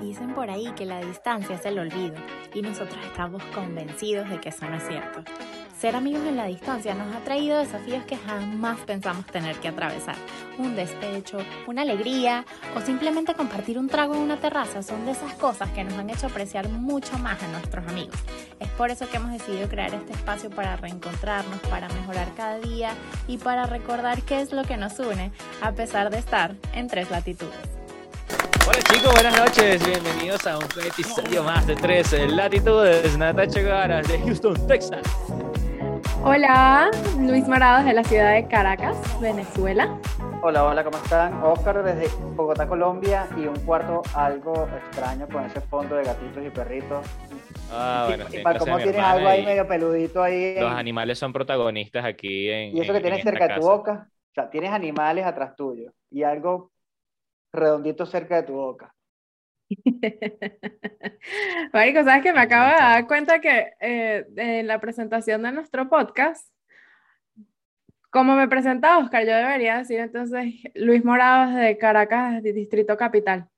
Dicen por ahí que la distancia es el olvido y nosotros estamos convencidos de que eso no es cierto. Ser amigos en la distancia nos ha traído desafíos que jamás pensamos tener que atravesar. Un despecho, una alegría o simplemente compartir un trago en una terraza son de esas cosas que nos han hecho apreciar mucho más a nuestros amigos. Es por eso que hemos decidido crear este espacio para reencontrarnos, para mejorar cada día y para recordar qué es lo que nos une a pesar de estar en tres latitudes. Hola chicos, buenas noches, bienvenidos a un episodio más de Tres Latitudes. Natacha Guevara de Houston, Texas. Hola, Luis Morados de la ciudad de Caracas, Venezuela. Hola, hola, ¿cómo están? Oscar desde Bogotá, Colombia y un cuarto algo extraño con ese fondo de gatitos y perritos. Ah, bueno, y, sí, para cómo tienes algo ahí medio peludito ahí. en- Los animales son protagonistas aquí en. y eso en- que tienes en cerca de tu boca, o sea, tienes animales atrás tuyo y algo redondito cerca de tu boca. Marico, ¿sabes que Me acabo de dar cuenta que eh, en la presentación de nuestro podcast, como me presenta Oscar, yo debería decir entonces Luis Morados de Caracas, de Distrito Capital.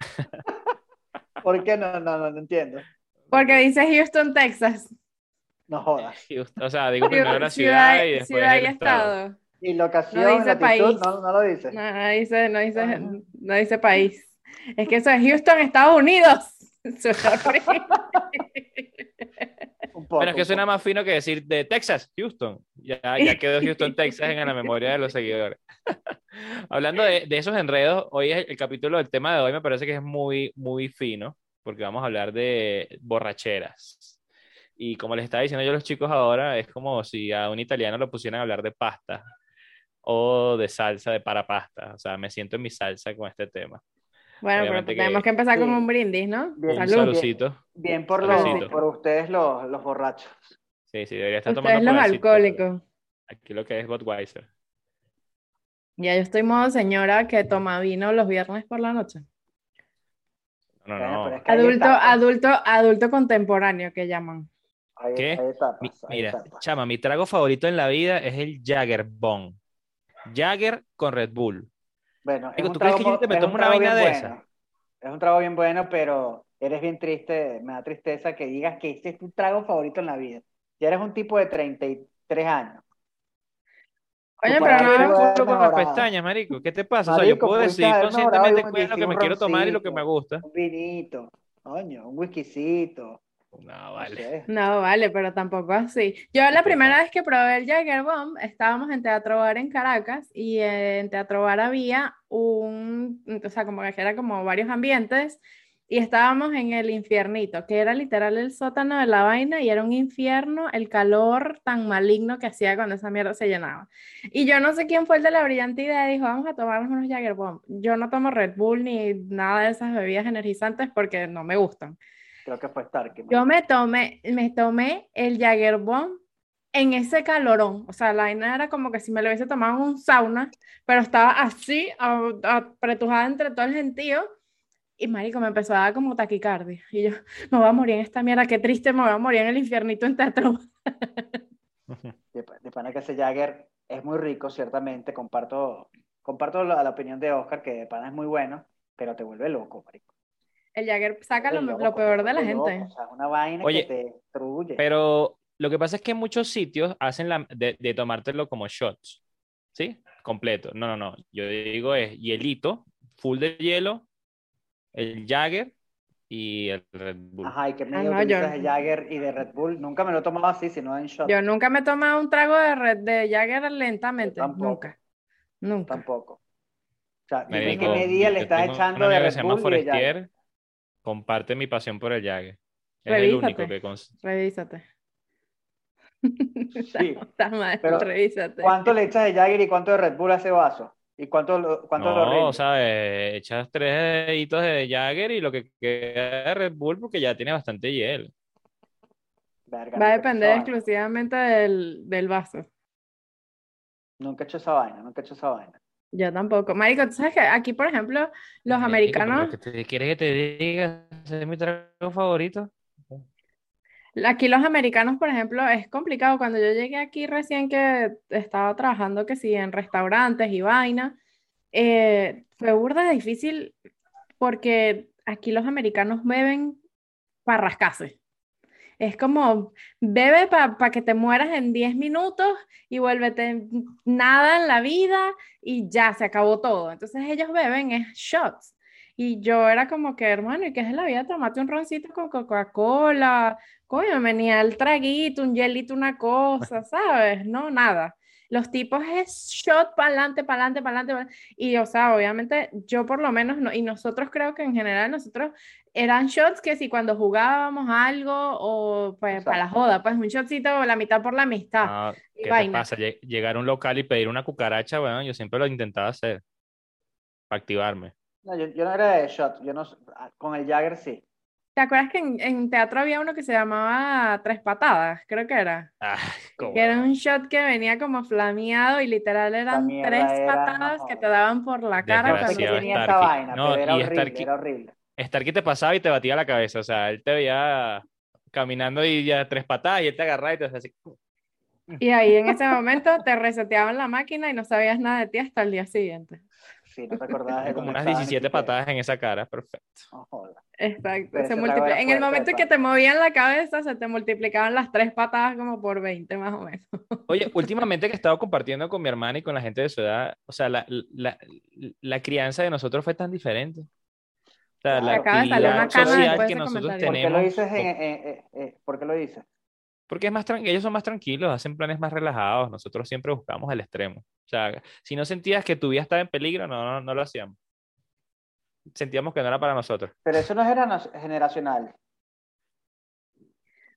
¿Por qué no? No, no, no entiendo. Porque dice Houston, Texas. No jodas. Houston, O sea, digo primero la ciudad, y después ciudad y el estado. estado. Y locación, No dice latitud, país. no, no lo dice. No, no dice, no dice, Ajá. no dice país. Es que eso es Houston, Estados Unidos. Poco, Pero es que suena más fino que decir de Texas, Houston. Ya, ya quedó Houston, Texas en la memoria de los seguidores. Hablando de, de esos enredos, hoy es el, el capítulo del tema de hoy me parece que es muy, muy fino, porque vamos a hablar de borracheras. Y como les estaba diciendo yo a los chicos ahora, es como si a un italiano lo pusieran a hablar de pasta o de salsa de para pasta. O sea, me siento en mi salsa con este tema. Bueno, pero Obviamente que- tenemos que empezar con un brindis, ¿no? Bien, Un Salud. saludcito. Bien por, los, por ustedes los, los borrachos. Sí, sí, debería estar Ustedes tomando los alcohólicos. Aquí lo que es Budweiser. Ya yo estoy modo señora que toma vino los viernes por la noche. No, no, pero es que hay Adulto, adulto, adulto contemporáneo que llaman. Hay- ¿Qué? hay etapas, Mi- hay mira, etapas. chama, mi trago favorito en la vida es el Jagger Bomb. Jagger con Red Bull. Bueno, es Digo, un ¿tú crees que trago yo te me es un tomo una vaina bien de bueno. esa? Es un trago bien bueno, pero eres bien triste, me da tristeza que digas que este es tu trago favorito en la vida. Ya eres un tipo de 33 años. Oye, pero no, haber culo con las pestañas, marico. ¿Qué te pasa? o sea, yo puedo mejorado conscientemente qué es lo que me quiero tomar y lo que me gusta. Un vinito, coño, un whiskycito. No, no vale. no, vale, pero tampoco así. Yo la primera vez que probé el Jagger Bomb, estábamos en Teatro Bar en Caracas y eh, en Teatro Bar había un, o sea, como que era como varios ambientes y estábamos en el infiernito, que era literal el sótano de la vaina y era un infierno el calor tan maligno que hacía cuando esa mierda se llenaba. Y yo no sé quién fue el de la brillante idea, dijo, vamos a tomarnos unos Jagger Bomb. Yo no tomo Red Bull ni nada de esas bebidas energizantes porque no me gustan. Creo que fue Stark. Yo me tomé, me tomé el Jagger Bomb en ese calorón. O sea, la vaina era como que si me lo hubiese tomado en un sauna, pero estaba así, apretujada entre todo el gentío. Y marico, me empezó a dar como taquicardia. Y yo, me voy a morir en esta mierda, qué triste, me voy a morir en el infiernito en teatro. De pana que ese Jagger es muy rico, ciertamente. Comparto, comparto la, la opinión de Oscar, que de pana es muy bueno, pero te vuelve loco, marico. El Jagger saca lo, lo peor de la loco. gente. O sea, una vaina Oye, que te destruye. Pero lo que pasa es que en muchos sitios hacen la, de, de tomártelo como shots. ¿Sí? Completo. No, no, no. Yo digo es hielito, full de hielo, el Jagger y el Red Bull. Ajá, y que me Ah, no, yo- de Jagger y de Red Bull. Nunca me lo he tomado así, sino en shot. Yo nunca me he tomado un trago de, red, de Jagger lentamente. Nunca. Nunca. Tampoco. O sea, dime Marico, qué medida le estás echando de Red Bull y de Jagger. Comparte mi pasión por el Jagger. Es el único que... cons- Revísate. Sí, Está mal, pero revísate. ¿Cuánto le echas de Jagger y cuánto de Red Bull a ese vaso? ¿Y cuánto, lo- cuánto lo No, rindes? ¿sabes? Echas tres deditos de Jagger y lo que queda de Red Bull porque ya tiene bastante hielo. Verga, Va a he depender exclusivamente del, del vaso. Nunca he hecho esa vaina, nunca he hecho esa vaina. Yo tampoco. Marico, tú sabes que aquí, por ejemplo, los Marico, americanos, que te- ¿Quieres que te diga? Ese es mi trago favorito. aquí los americanos, por ejemplo, es complicado. Cuando yo llegué aquí recién que estaba trabajando, que sí, en restaurantes y vaina, eh, fue burda difícil porque aquí los americanos beben para rascarse. Es como, bebe para que te mueras en 10 minutos y vuélvete nada en la vida y ya se acabó todo. Entonces ellos beben es shots. Y yo era como que, hermano, ¿y qué es la vida? Tomate un roncito con Coca-Cola. Coño, venía el traguito, un hielito, una cosa, ¿sabes? No, nada. Los tipos es shot para adelante, para adelante, para adelante. Y, o sea, obviamente, yo por lo menos, no, y nosotros creo que en general, nosotros eran shots que si cuando jugábamos algo o pues para la joda, pues un shotcito la mitad por la amistad. Ah, ¿Qué te pasa? Llegar a un local y pedir una cucaracha, bueno, yo siempre lo intentaba hacer para activarme. No, yo, yo no era de shot, yo no, con el Jagger sí. ¿Te acuerdas que en, teatro había uno que se llamaba Tres Patadas? Creo que era. Ah, que era un shot que venía como flameado y literal eran tres patadas que te daban por la cara. Cuando tenía esta vaina, no, pero era, horrible, era horrible. Starky te pasaba y te batía la cabeza, o sea, él te veía caminando y ya tres patadas y él te agarraba y te hacía así. Y ahí en ese momento te reseteaban la máquina y no sabías nada de ti hasta el día siguiente. Sí, no te acordabas de Como unas 17 patadas en esa cara, perfecto. Exacto. Se en el momento en que te movían la cabeza, se te multiplicaban las tres patadas como por 20 más o menos. Oye, últimamente que he estado compartiendo con mi hermana y con la gente de su edad, o sea, la, la, la crianza de nosotros fue tan diferente. Sea, la actividad social que nosotros tenemos. ¿Por qué lo dices? Eh, eh, ¿Por qué lo dices? Porque es más ellos son más tranquilos, hacen planes más relajados. Nosotros siempre buscamos el extremo. O sea, si no sentías que tu vida estaba en peligro, no, no, no lo hacíamos. Sentíamos que no era para nosotros. Pero eso no es generacional.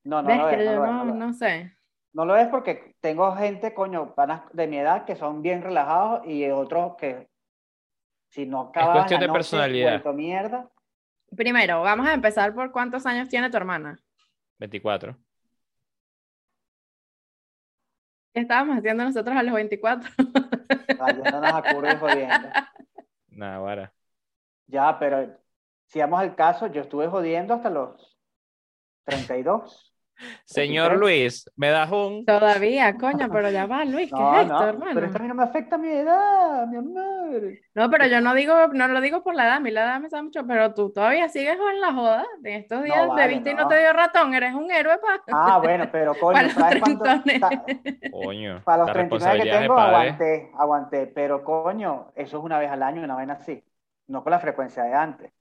No, no, lo es, no, no, sé. No lo es porque tengo gente, coño, panas de mi edad que son bien relajados y otros que si no acabas es cuestión de personalidad. Mierda. Primero, vamos a empezar por cuántos años tiene tu hermana. 24. ¿Qué estábamos haciendo nosotros a los 24? Yéndonos a curva y jodiendo. Nada, vara. Ya, pero si vamos al caso, yo estuve jodiendo hasta los 32. Señor Luis, ¿me das un...? Todavía, coño, pero ya va, Luis, ¿qué es esto, hermano? Pero esto a mí no me afecta a mi edad, mi amor. No, pero yo no digo, no lo digo por la edad, a mí la edad me sabe mucho, pero tú todavía sigues en la joda. En estos días de viste y no te dio ratón, eres un héroe para... Ah, bueno, pero coño, para ¿sabes cuánto? Coño, para los 39 que tengo, aguanté, aguanté, pero coño, eso es una vez al año, una vez así, no con la frecuencia de antes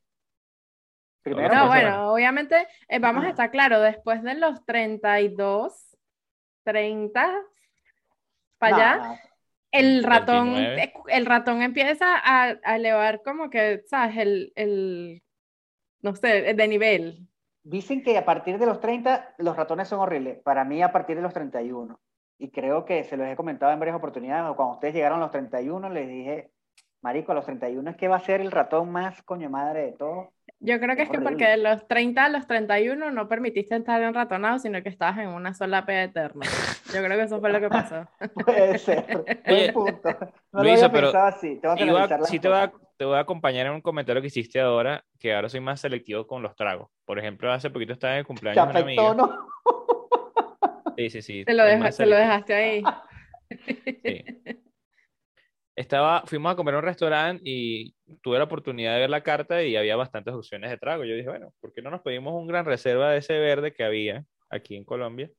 no, bueno, obviamente eh, vamos a estar claro, después de los 32, 30, para allá, el ratón, el ratón empieza a, elevar como que, ¿sabes? El, el, no sé, de nivel. Dicen que a partir de los 30 los ratones son horribles. Para mí a partir de los 31. Y creo que se los he comentado en varias oportunidades. Cuando ustedes llegaron a los 31 les dije, Marico, a los 31 es que va a ser el ratón más coño madre de todo. Yo creo que es, que porque de los 30 a los 31 no permitiste estar en ratonado, sino que estabas en una sola pega eterna. Yo creo que eso fue lo que pasó. Puede ser. Oye, punto. No lo había pero así. Sí te voy, a, te voy a acompañar en un comentario que hiciste ahora, que ahora soy más selectivo con los tragos. Por ejemplo, hace poquito estaba en el cumpleaños de una amiga. ¿no? Sí, sí, sí. Te lo, te lo dejaste ahí. Sí estaba, fuimos a comer a un restaurante y tuve la oportunidad de ver la carta y había bastantes opciones de trago. Yo dije, bueno, ¿por qué no nos pedimos un gran reserva de ese verde que había aquí en Colombia?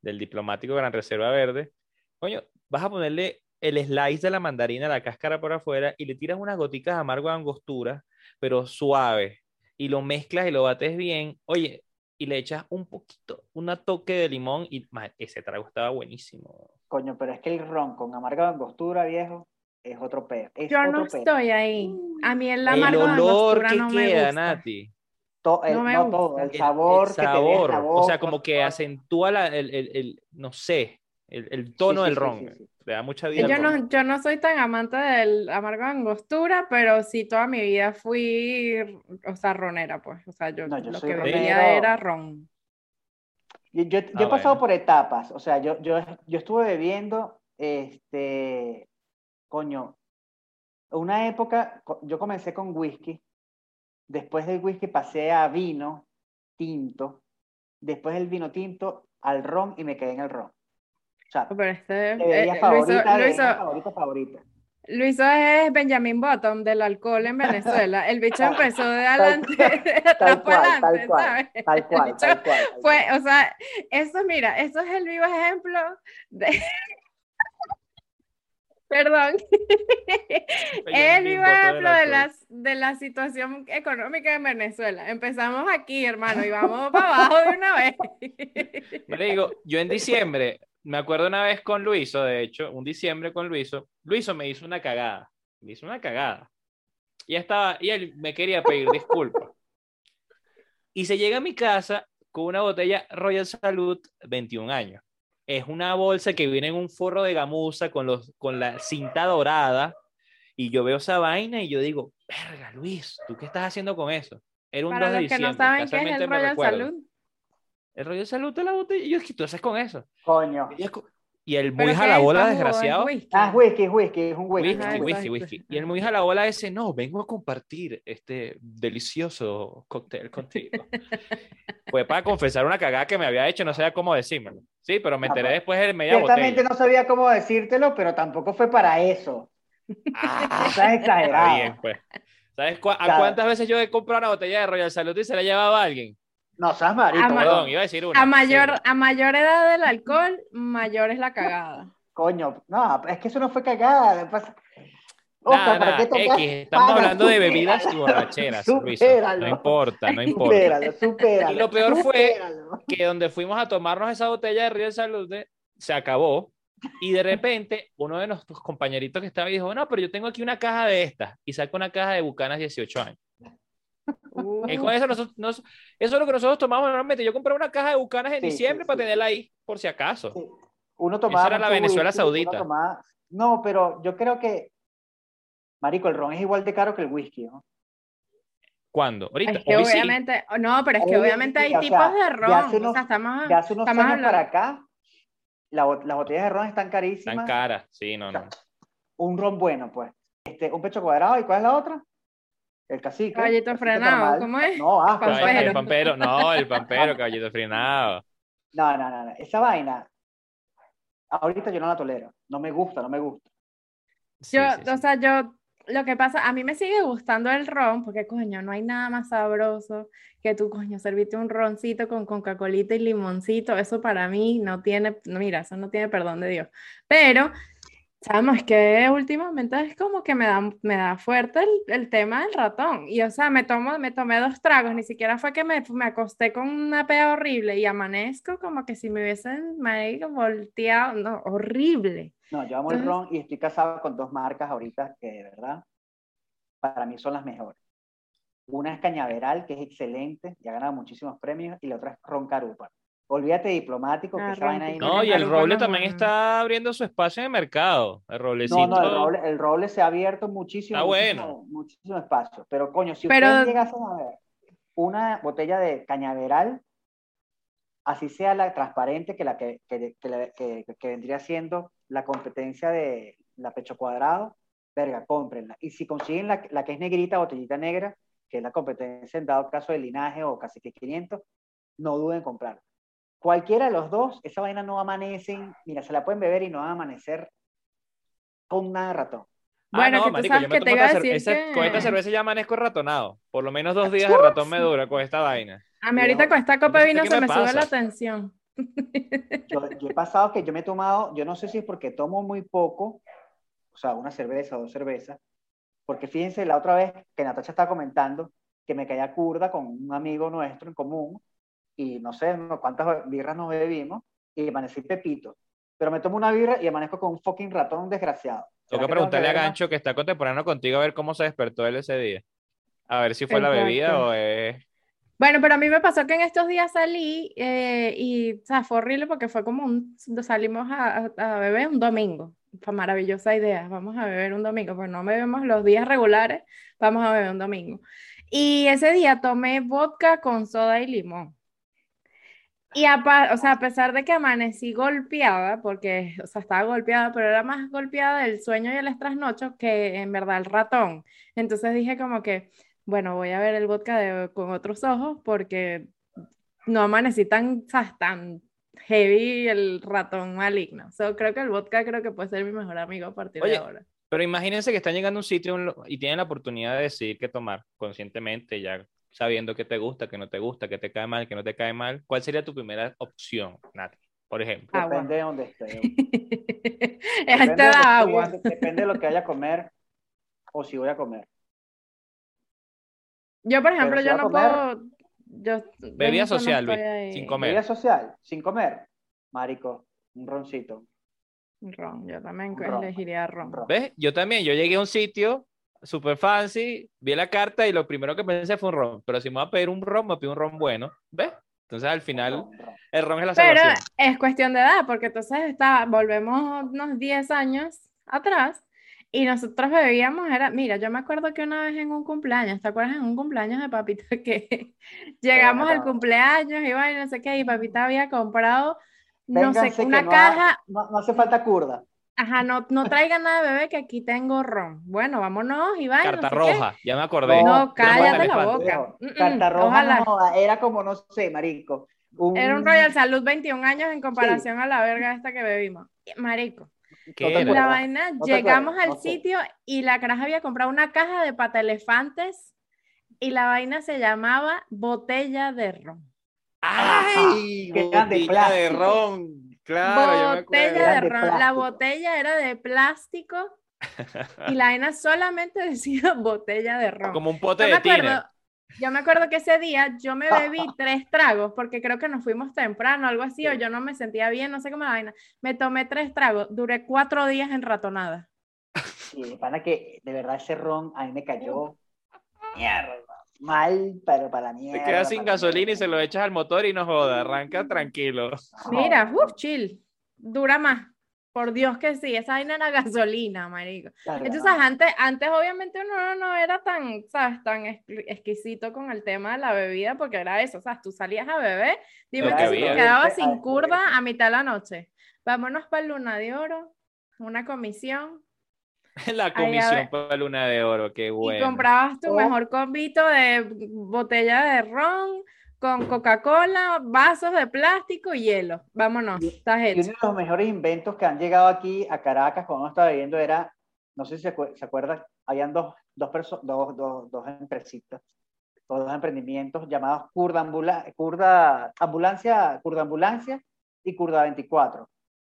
Del diplomático gran reserva verde. Coño, vas a ponerle el slice de la mandarina, la cáscara por afuera y le tiras unas goticas amargo de angostura, pero suave. Y lo mezclas y lo bates bien. Oye, y le echas un poquito, una toque de limón y ese trago estaba buenísimo. Coño, pero es que el ron con amargo de angostura, viejo, es otro peo. Yo no estoy ahí. A mí el amargo el olor que no queda, me Nati. el, no, todo, el sabor, el, sabor. o sea, como que acentúa la, el, el, no sé, el, tono del ron. Le da mucha vida. Yo no, yo no soy tan amante del amargo de angostura, pero sí toda mi vida fui, o sea, ronera, pues. O sea, yo, lo que bebía era ron. Yo, yo, he ah, pasado por etapas, o sea, yo, yo, yo estuve bebiendo este, coño, una época, yo comencé con whisky, después del whisky pasé a vino tinto, después del vino tinto al ron y me quedé en el ron. O sea, Pero este, eh, favorita, favorita, favorita. Luis es Benjamin Bottom del alcohol en Venezuela. El bicho empezó de adelante, de atrás para adelante, ¿sabes? Tal cual, tal cual. Fue, o sea, eso, mira, eso es el vivo ejemplo de. Perdón. el vivo ejemplo de, las, de la situación económica en Venezuela. Empezamos aquí, hermano, y vamos para abajo de una vez. Me digo, yo en diciembre me acuerdo una vez con Luiso, de hecho, un diciembre con Luiso, Luiso me hizo una cagada, me hizo una cagada. Y, estaba, y él me quería pedir disculpas. Y se llega a mi casa con una botella Royal Salud 21 años. Es una bolsa que viene en un forro de gamuza con, los, con la cinta dorada. Y yo veo esa vaina y yo digo, verga, Luis, ¿tú qué estás haciendo con eso? Era un Para los que no saben qué es el Royal Salud, el rollo de salud de la botella. Y yo, ¿qué tú haces con eso? Coño. Y el muy jalabola, desgraciado. Ah, whisky, whisky, es un whisky. Whisky, whisky, whisky. Y el muy jalabola ese, no, vengo a compartir este delicioso cóctel contigo. Fue para confesar una cagada que me había hecho, no sabía cómo decírmelo. Sí, pero me enteré después de media Ciertamente no sabía cómo decírtelo, pero tampoco fue para eso. Ah, Estás exagerado. Bien, pues. ¿Sabes a cuántas veces yo he comprado una botella de Royal Salud y se la llevaba a alguien? No, seas marito, perdón, iba a decir una. A mayor, a mayor edad del alcohol, mayor es la cagada. Coño, no, es que eso no fue cagada. Nada, nada, X, estamos hablando de bebidas y borracheras, Luis. No importa, no importa. Supéralo, supéralo, y lo peor fue que donde fuimos a tomarnos esa botella de Río de Salud se acabó y de repente uno de nuestros compañeritos que estaba dijo, no, pero yo tengo aquí una caja de estas y saca una caja de Bucanas 18 años. Y con eso, eso es lo que nosotros tomamos normalmente. Yo compré una caja de bucanas en diciembre para tenerla ahí, por si acaso. Uno tomaba. Esa era la Venezuela Saudita. No, pero yo creo que, Marico, el ron es igual de caro que el whisky, ¿no? ¿Cuándo? Ahorita. Es que obviamente, no, pero es que obviamente hay tipos de ron. Ya hace unos, estamos, ya hace unos años para acá, las botellas de ron están carísimas. Están caras, sí, no, no. Un ron bueno, pues. Este, un pecho cuadrado, ¿y cuál es la otra? El cacique. Caballito frenado, ¿cómo es? No, ah, El pampero, no, el pampero, caballito frenado. No, no, no, esa vaina, ahorita yo no la tolero, no me gusta, no me gusta. yo, o sea, yo, lo que pasa, a mí me sigue gustando el ron, porque coño, no hay nada más sabroso que tú, coño, serviste un roncito con Coca-Cola y limoncito, eso para mí no tiene, no, mira, eso no tiene perdón de Dios. Pero Sabemos que últimamente es como que me da, me da fuerte el, el, tema del ratón. Y o sea, me, tomo, me tomé dos tragos, ni siquiera fue que me, me acosté con una pea horrible y amanezco como que si me hubiesen me volteado, no, horrible. No, yo amo el ron y estoy casado con dos marcas ahorita que de verdad para mí son las mejores. Una es Cañaveral, que es excelente, ya ha ganado muchísimos premios, y la otra es Ron Carupa. Olvídate diplomático, que esa vaina ahí no. y el roble también está abriendo su espacio en el mercado. El roblecito. No, no, el roble, el roble se ha abierto muchísimo, está bueno. muchísimo, espacio. Pero coño, si ustedes llegasen a ver una botella de cañaveral, así sea la transparente que la que, que, que, que, vendría siendo la competencia de la pecho cuadrado, verga, cómprenla. Y si consiguen la, la que es negrita, botellita negra, que es la competencia en dado caso de linaje o casi que 500, no duden en comprarla cualquiera de los dos, esa vaina no amanece, mira, se la pueden beber y no va a amanecer con nada de ratón. Ah, bueno, no, marico, yo me tomo con esta cerveza ya amanezco ratonado. Por lo menos dos días de ratón me dura con esta vaina. A mí ahorita con esta copa de vino se me, sube la tensión. Yo, yo, he pasado que yo me he tomado, yo no sé si es porque tomo muy poco, o sea, una cerveza o dos cervezas, porque fíjense, la otra vez que Natacha estaba comentando que me caía curda con un amigo nuestro en común, y no sé cuántas birras nos bebimos y amanecí pepito. Pero me tomo una birra y amanezco con un fucking ratón desgraciado. Tengo que preguntarle a Gancho que está contemporáneo contigo a ver cómo se despertó él ese día. A ver si fue la bebida o es... Bueno, pero a mí me pasó que en estos días salí eh, y o sea, fue horrible porque fue como un, salimos a, a, beber un domingo. Fue maravillosa idea, vamos a beber un domingo, pero no bebemos los días regulares, vamos a beber un domingo. Y ese día tomé vodka con soda y limón. Y a, o sea, a pesar de que amanecí golpeada, porque, o sea, estaba golpeada, pero era más golpeada del sueño y el trasnocho que en verdad el ratón. Entonces dije como que, bueno, voy a ver el vodka con otros ojos porque no amanecí tan, tan heavy el ratón maligno. So, creo que el vodka creo que puede ser mi mejor amigo a partir de ahora. Pero imagínense que están llegando a un sitio y tienen la oportunidad de decidir qué tomar conscientemente, ya sabiendo qué te gusta, qué no te gusta, qué te cae mal, qué no te cae mal. ¿Cuál sería tu primera opción, Nati? Por ejemplo. Depende de dónde esté. depende, de agua. depende de lo que vaya a comer o si voy a comer. Yo, por ejemplo, yo no puedo. Yo, bebida social, Luis, sin comer. Bebida social, sin comer. Marico, un roncito. Ron, yo también elegiría ron. ¿Ves? Yo también, yo llegué a un sitio super fancy, vi la carta y lo primero que pensé fue un ron. Pero si me voy a pedir un ron, me pido un ron bueno. ¿Ves? Entonces al final el ron es la salvación. Pero es cuestión de edad, porque entonces está, volvemos unos 10 años atrás y nosotros bebíamos, era, mira, yo me acuerdo que una vez en un cumpleaños, ¿te acuerdas en un cumpleaños de papita que llegamos al cumpleaños y bueno, no sé qué, y papita había comprado, no sé, una caja. no, hace falta curda. Ajá, no, no traigan nada de bebé que aquí tengo ron. Bueno, vámonos y vaya. Carta roja, ya me acordé. No, cállate la boca. Carta roja no, era como, no sé, marico. Era un Royal Salud 21 años en comparación a la verga esta que bebimos. Marico. la vaina, llegamos al sitio y la caraja había comprado una caja de pata elefantes y la vaina se llamaba botella de ron. ¡Ay! Botella de ron. Claro, botella de ron. La botella era de plástico y la vaina solamente decía botella de ron. Como un pote de tiner. Yo me acuerdo que ese día yo me bebí tres tragos porque creo que nos fuimos temprano, algo así, o yo no me sentía bien, no sé cómo la vaina. Me tomé tres tragos, duré cuatro días en ratonada. Sí, para que de verdad ese ron a mí me cayó mierda, mal, pero para mí. Te quedas sin gasolina y se lo echas al motor y no joda, arranca tranquilo. Mira, uff, chill, dura más. Por Dios que sí, esa vaina era gasolina, marico. Entonces, antes, antes obviamente uno no era tan, ¿sabes? Tan exquisito con el tema de la bebida, porque era eso, o sea, tú salías a beber, dime que, si te quedabas sin curva a mitad de la noche. Vámonos para Luna de Oro, una comisión. La comisión para Luna de Oro, qué bueno. Y comprabas tu oh. mejor combito de botella de ron, con Coca-Cola, vasos de plástico y hielo. Vámonos, estás hecho. uno de los mejores inventos que han llegado aquí a Caracas cuando estaba viviendo era, no sé si se, acuerdan, habían dos, dos, dos, dos, dos empresitas, dos emprendimientos llamados Curda, Ambulancia, Curda Ambulancia y Curda 24.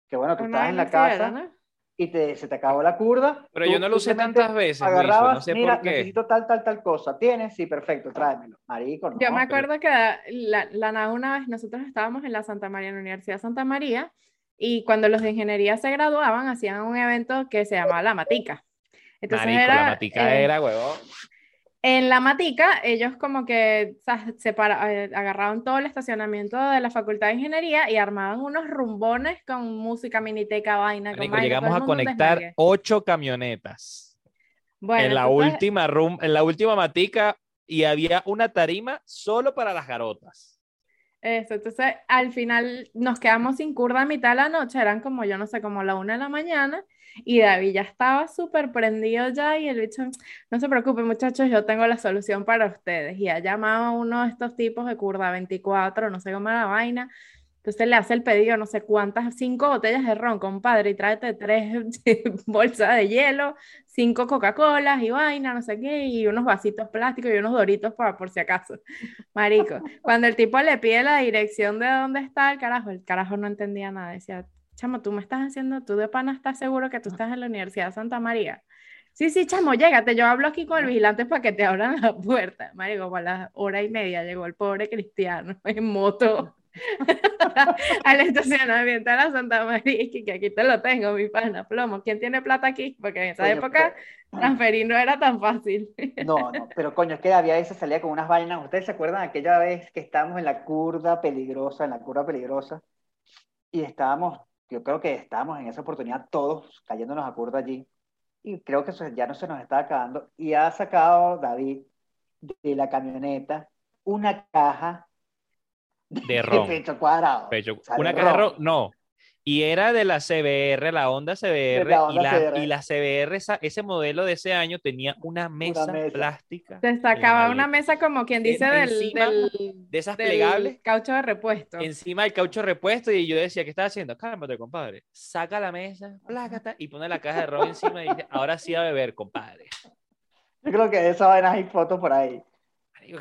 Que bueno, tú estás en la casa y te, se te acabó la curda. Pero yo no lo usé tantas veces. Agarrabas, no sé mira, por qué. necesito tal, tal, tal cosa. ¿Tienes? Sí, perfecto, tráemelo. Marico, no, Yo me acuerdo que la, la una vez nosotros estábamos en la Santa María, en la Universidad de Santa María, y cuando los de ingeniería se graduaban, hacían un evento que se llamaba La Matica. Entonces era, la matica era, huevón. En la matica, ellos como que eh, agarraban todo el estacionamiento de la Facultad de Ingeniería y armaban unos rumbones con música, miniteca, vaina. llegamos a conectar ocho camionetas. Bueno, en la, última en la última matica y había una tarima solo para las garotas. Eso, entonces al final nos quedamos sin curda a mitad de la noche, eran como yo no sé, como la una de la mañana, y David ya estaba súper prendido ya y el bicho, no se preocupen muchachos, yo tengo la solución para ustedes. Y ha llamado a uno de estos tipos de curda 24, no sé cómo era la vaina. Entonces le hace el pedido, no sé cuántas, cinco botellas de ron, compadre, y tráete tres bolsas de hielo, cinco Coca-Colas y vaina, no sé qué, y unos vasitos plásticos y unos doritos para por si acaso. Marico, cuando el tipo le pide la dirección de dónde está el carajo, el carajo no entendía nada, decía, chamo, tú me estás haciendo, tú de pana estás seguro que tú estás en la Universidad de Santa María. Sí, sí, chamo, llégate, yo hablo aquí con el vigilante para que te abran la puerta. Marico, a las hora y media llegó el pobre cristiano en moto al estacionamiento de la Santa María, y que aquí te lo tengo, mi pana, plomo. ¿Quién tiene plata aquí? Porque en esa época transferir no era tan fácil. no, no, pero coño, es que había veces salía con unas vainas. ¿Ustedes se acuerdan aquella vez que estábamos en la curva peligrosa, en la curva peligrosa? Y estábamos yo creo que estábamos en esa oportunidad todos cayéndonos a curva allí y creo que eso ya no se nos está acabando y ha sacado David de la camioneta una caja de ron. pecho cuadrado. Una caja de ron, no. Y era de la CBR, la Honda CBR, y, la, y la CBR, ese modelo de ese año tenía una mesa, plástica. Se sacaba una mesa como quien dice del, de esas plegables. Caucho de repuesto. Encima del caucho de repuesto y yo decía, ¿qué estás haciendo? Cálmate, compadre. Saca la mesa, plácata y pone la caja de ron encima y dice, ahora sí a beber, compadre. Yo creo que de esa vaina hay fotos por ahí.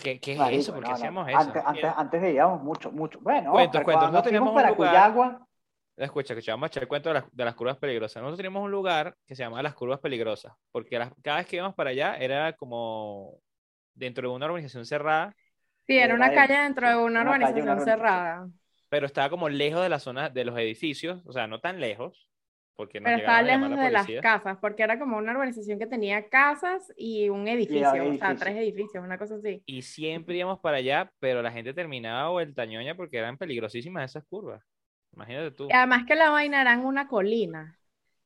¿Qué, qué es eso? ¿Por qué hacíamos eso? Antes, antes, antes veíamos mucho, mucho. Bueno, cuentos, cuentos. No teníamos para Cuyagua Escucha, que vamos a echar el cuento de las, de las, curvas peligrosas. Nosotros teníamos un lugar que se llamaba las curvas peligrosas, porque cada vez que íbamos para allá era como dentro de una organización cerrada. Sí, era una calle dentro de una, organización cerrada. Pero estaba como lejos de la zona de los edificios, o sea, no tan lejos. Porque no pero estaba lejos de las casas, porque era como una organización que tenía casas y un edificio, o sea, tres edificios, una cosa así. Y siempre íbamos para allá, pero la gente terminaba vuelta ñoña porque eran peligrosísimas esas curvas. Imagínate tú. Y además que la vaina era en una colina.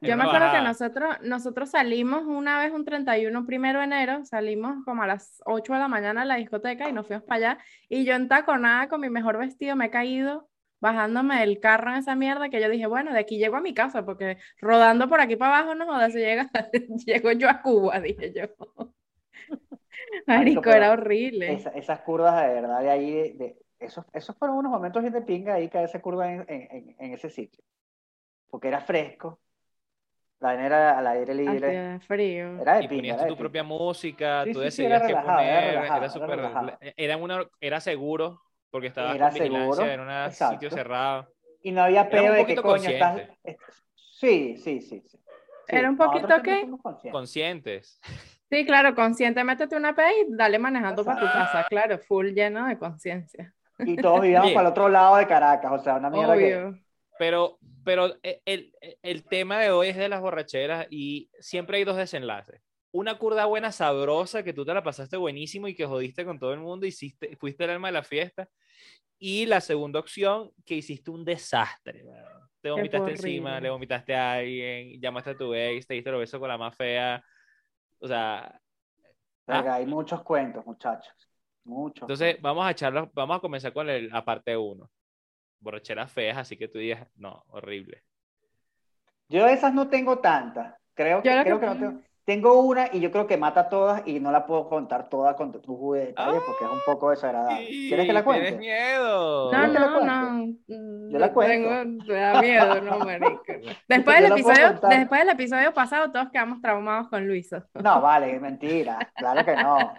Yo me acuerdo que nosotros, nosotros salimos una vez un 31 primero de enero, salimos como a las 8 de la mañana a la discoteca y nos fuimos para allá. Y yo en taconada con mi mejor vestido me he caído bajándome del carro en esa mierda que yo dije, bueno, de aquí llego a mi casa porque rodando por aquí para abajo no jodas, si llega, llego yo a Cuba, dije yo. Marico, era horrible. esas curvas de verdad de ahí, de, esos, esos fueron unos momentos de pinga ahí esa curva en, en, en, ese sitio. Porque era fresco, la era al aire libre. Era frío. Era de y ponías tu propia música, tú decidías qué poner, era, súper, era, una, era seguro, porque estaba era seguro, era un sitio cerrado. Y no había pedo de que coño estás... Sí, sí, sí, sí. Era un poquito qué? Conscientes. Sí, claro, consciente, métete una P y dale manejando para tu casa, claro, full lleno de conciencia. Y todos vivíamos para el otro lado de Caracas, o sea, una mierda que... Pero, pero e, el, el, tema de hoy es de las borracheras y siempre hay dos desenlaces. Una curda buena, sabrosa, que tú te la pasaste buenísimo y que jodiste con todo el mundo, hiciste, fuiste el alma de la fiesta. Y la segunda opción, que hiciste un desastre. Te vomitaste encima, le vomitaste a alguien, llamaste a tu ex, te diste los besos con la más fea. O sea... ¿ah? Hay muchos cuentos, muchachos. Mucho. Entonces, vamos a echarlo, vamos a comenzar con el, la parte 1. Borracheras feas, así que tú digas, no, horrible. Yo esas no tengo tantas. Creo que, creo que no tengo. Tengo una y yo creo que mata todas y no la puedo contar toda con tu de detalle porque es un poco desagradable. ¿Quieres que la cuente? Tienes miedo. No, no, no. Yo la cuento. Tengo, me da miedo, no, marico. Después del, episodio, después del episodio pasado todos quedamos traumados con Luiso. No, vale, mentira. Claro que no.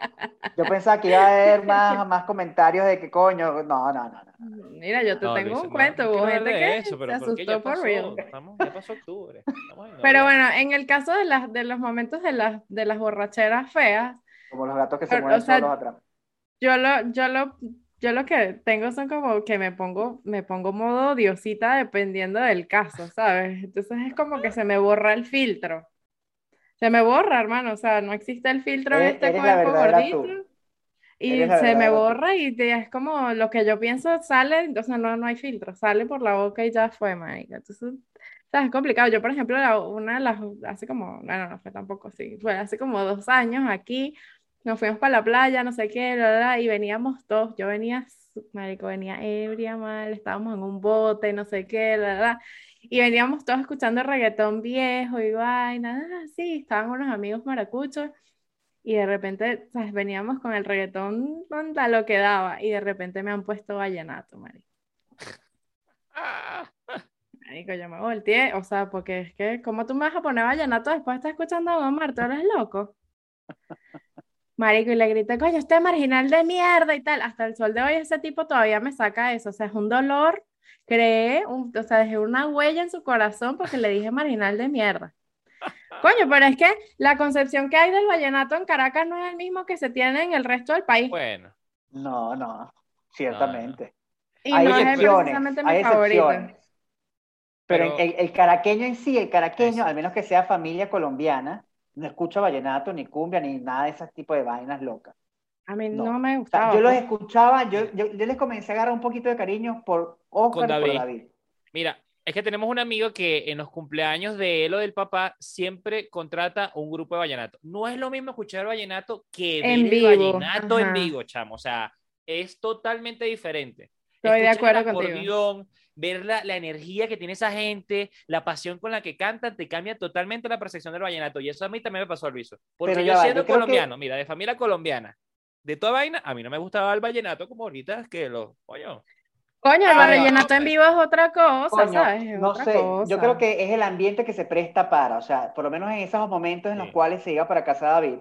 Yo pensaba que iba a haber más, más comentarios de que coño. No, no, no. no. Mira, yo te tengo un cuento. Hubo gente que eso, se asustó por real. ya pasó octubre. Pero bueno, en el caso de, las, de los momentos de las, de las borracheras feas. Como los gatos que se mueven solos atrás. Yo lo, yo lo, yo lo que tengo son como que me pongo, me pongo modo diosita dependiendo del caso, ¿sabes? Entonces es como que se me borra el filtro. Se me borra, hermano, o sea, no existe el filtro en este cuerpo gordito. Y se me borra y es como lo que yo pienso sale, entonces no, no hay filtro, sale por la boca y ya fue, marica. Entonces es complicado. Yo, por ejemplo, una de las, hace como, bueno, no fue tampoco así, fue hace como dos años aquí, nos fuimos para la playa, no sé qué, y veníamos todos, yo venía, marico, venía ebria, mal, estábamos en un bote, no sé qué, la, y veníamos todos escuchando reggaetón viejo y vaina, así, estaban unos amigos maracuchos, y de repente, ¿sabes? veníamos con el reggaetón a lo que daba, y de repente me han puesto vallenato, marico. Marico, yo me volteé, o sea, porque es que, ¿cómo tú me vas a poner vallenato después de estar escuchando a Omar? ¿Tú eres loco? Marico, y le grité, coño, este marginal de mierda y tal. Hasta el sol de hoy ese tipo todavía me saca eso. O sea, es un dolor, cree, o sea, dejé una huella en su corazón porque le dije marginal de mierda. Coño, pero es que la concepción que hay del vallenato en Caracas no es el mismo que se tiene en el resto del país. Bueno. No, no, ciertamente. Y hay no excepciones, es precisamente mi favorito. Pero, el, caraqueño en sí, el caraqueño, al menos que sea familia colombiana, no escucha vallenato, ni cumbia, ni nada de ese tipo de vainas locas. A mí no, me gustaba. yo los pues. escuchaba, yo, yo, les comencé a agarrar un poquito de cariño por Oscar David. por David. Mira, es que tenemos un amigo que en los cumpleaños de él o del papá siempre contrata un grupo de vallenato. No es lo mismo escuchar vallenato que en vivo. vallenato en vivo, chamo. O sea, es totalmente diferente. Estoy de acuerdo contigo ver la, la, energía que tiene esa gente, la pasión con la que cantan, te cambia totalmente la percepción del vallenato. Y eso a mí también me pasó, Luiso. Porque yo siendo colombiano, mira, de familia colombiana, de toda vaina, a mí no me gustaba el vallenato como ahorita que lo, coño. Coño, el vallenato en vivo es otra cosa, ¿sabes? no sé, yo creo que es el ambiente que se presta para, o sea, por lo menos en esos momentos en los cuales se iba para casa David,